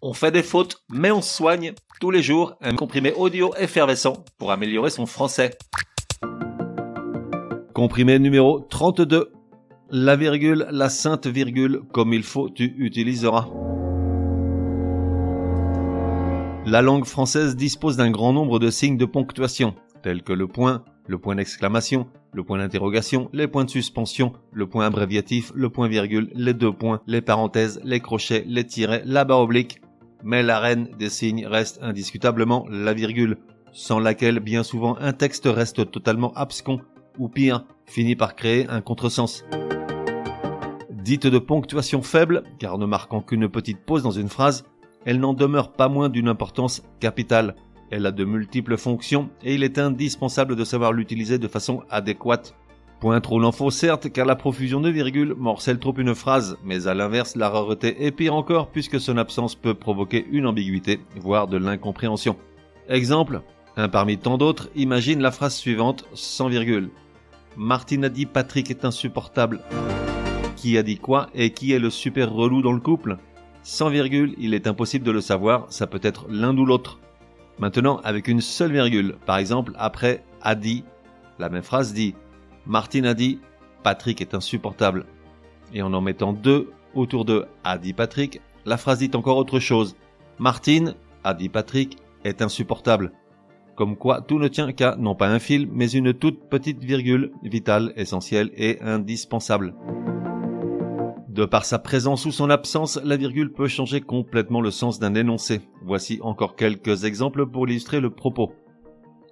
On fait des fautes, mais on soigne tous les jours un comprimé audio effervescent pour améliorer son français. Comprimé numéro 32. La virgule, la sainte virgule, comme il faut, tu utiliseras. La langue française dispose d'un grand nombre de signes de ponctuation, tels que le point, le point d'exclamation, le point d'interrogation, les points de suspension, le point abréviatif, le point virgule, les deux points, les parenthèses, les crochets, les tirets, la barre oblique. Mais la reine des signes reste indiscutablement la virgule, sans laquelle bien souvent un texte reste totalement abscon, ou pire, finit par créer un contresens. Dite de ponctuation faible, car ne marquant qu'une petite pause dans une phrase, elle n'en demeure pas moins d'une importance capitale. Elle a de multiples fonctions et il est indispensable de savoir l'utiliser de façon adéquate. Point trop l'info certes, car la profusion de virgules morcelle trop une phrase, mais à l'inverse, la rareté est pire encore puisque son absence peut provoquer une ambiguïté, voire de l'incompréhension. Exemple, un parmi tant d'autres, imagine la phrase suivante sans virgule. Martine a dit Patrick est insupportable. Qui a dit quoi et qui est le super relou dans le couple? Sans virgule, il est impossible de le savoir, ça peut être l'un ou l'autre. Maintenant, avec une seule virgule, par exemple, après a dit, la même phrase dit Martine a dit Patrick est insupportable. Et en en mettant deux autour de a dit Patrick, la phrase dit encore autre chose. Martine, a dit Patrick, est insupportable. Comme quoi tout ne tient qu'à non pas un fil, mais une toute petite virgule vitale, essentielle et indispensable. De par sa présence ou son absence, la virgule peut changer complètement le sens d'un énoncé. Voici encore quelques exemples pour illustrer le propos.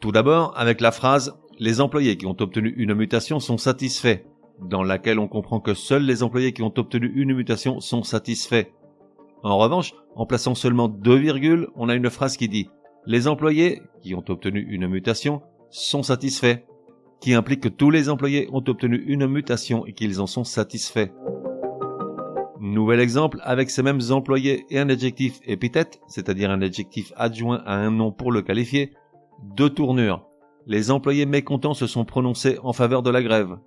Tout d'abord, avec la phrase Les employés qui ont obtenu une mutation sont satisfaits, dans laquelle on comprend que seuls les employés qui ont obtenu une mutation sont satisfaits. En revanche, en plaçant seulement deux virgules, on a une phrase qui dit Les employés qui ont obtenu une mutation sont satisfaits, qui implique que tous les employés ont obtenu une mutation et qu'ils en sont satisfaits. Nouvel exemple avec ces mêmes employés et un adjectif épithète, c'est-à-dire un adjectif adjoint à un nom pour le qualifier, deux tournures. Les employés mécontents se sont prononcés en faveur de la grève.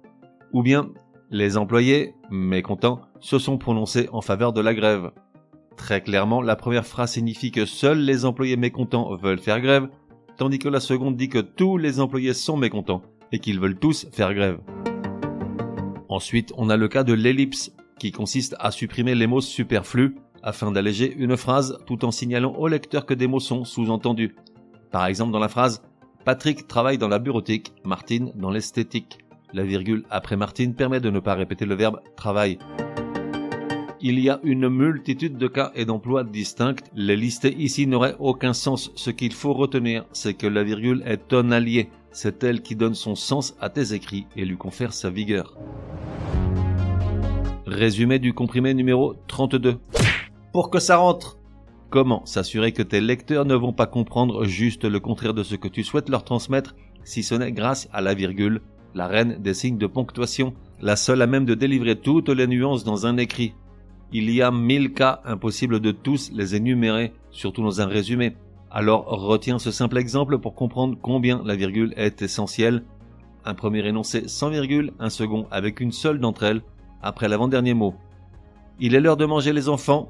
Ou bien, les employés mécontents se sont prononcés en faveur de la grève. Très clairement, la première phrase signifie que seuls les employés mécontents veulent faire grève, tandis que la seconde dit que tous les employés sont mécontents et qu'ils veulent tous faire grève. Ensuite, on a le cas de l'ellipse qui consiste à supprimer les mots superflus afin d'alléger une phrase tout en signalant au lecteur que des mots sont sous-entendus. Par exemple dans la phrase Patrick travaille dans la bureautique, Martine dans l'esthétique. La virgule après Martine permet de ne pas répéter le verbe travaille. Il y a une multitude de cas et d'emplois distincts. Les lister ici n'auraient aucun sens. Ce qu'il faut retenir, c'est que la virgule est un allié. C'est elle qui donne son sens à tes écrits et lui confère sa vigueur. Résumé du comprimé numéro 32. Pour que ça rentre Comment s'assurer que tes lecteurs ne vont pas comprendre juste le contraire de ce que tu souhaites leur transmettre, si ce n'est grâce à la virgule, la reine des signes de ponctuation, la seule à même de délivrer toutes les nuances dans un écrit. Il y a mille cas impossibles de tous les énumérer, surtout dans un résumé. Alors retiens ce simple exemple pour comprendre combien la virgule est essentielle. Un premier énoncé sans virgule, un second avec une seule d'entre elles, après l'avant-dernier mot. Il est l'heure de manger les enfants.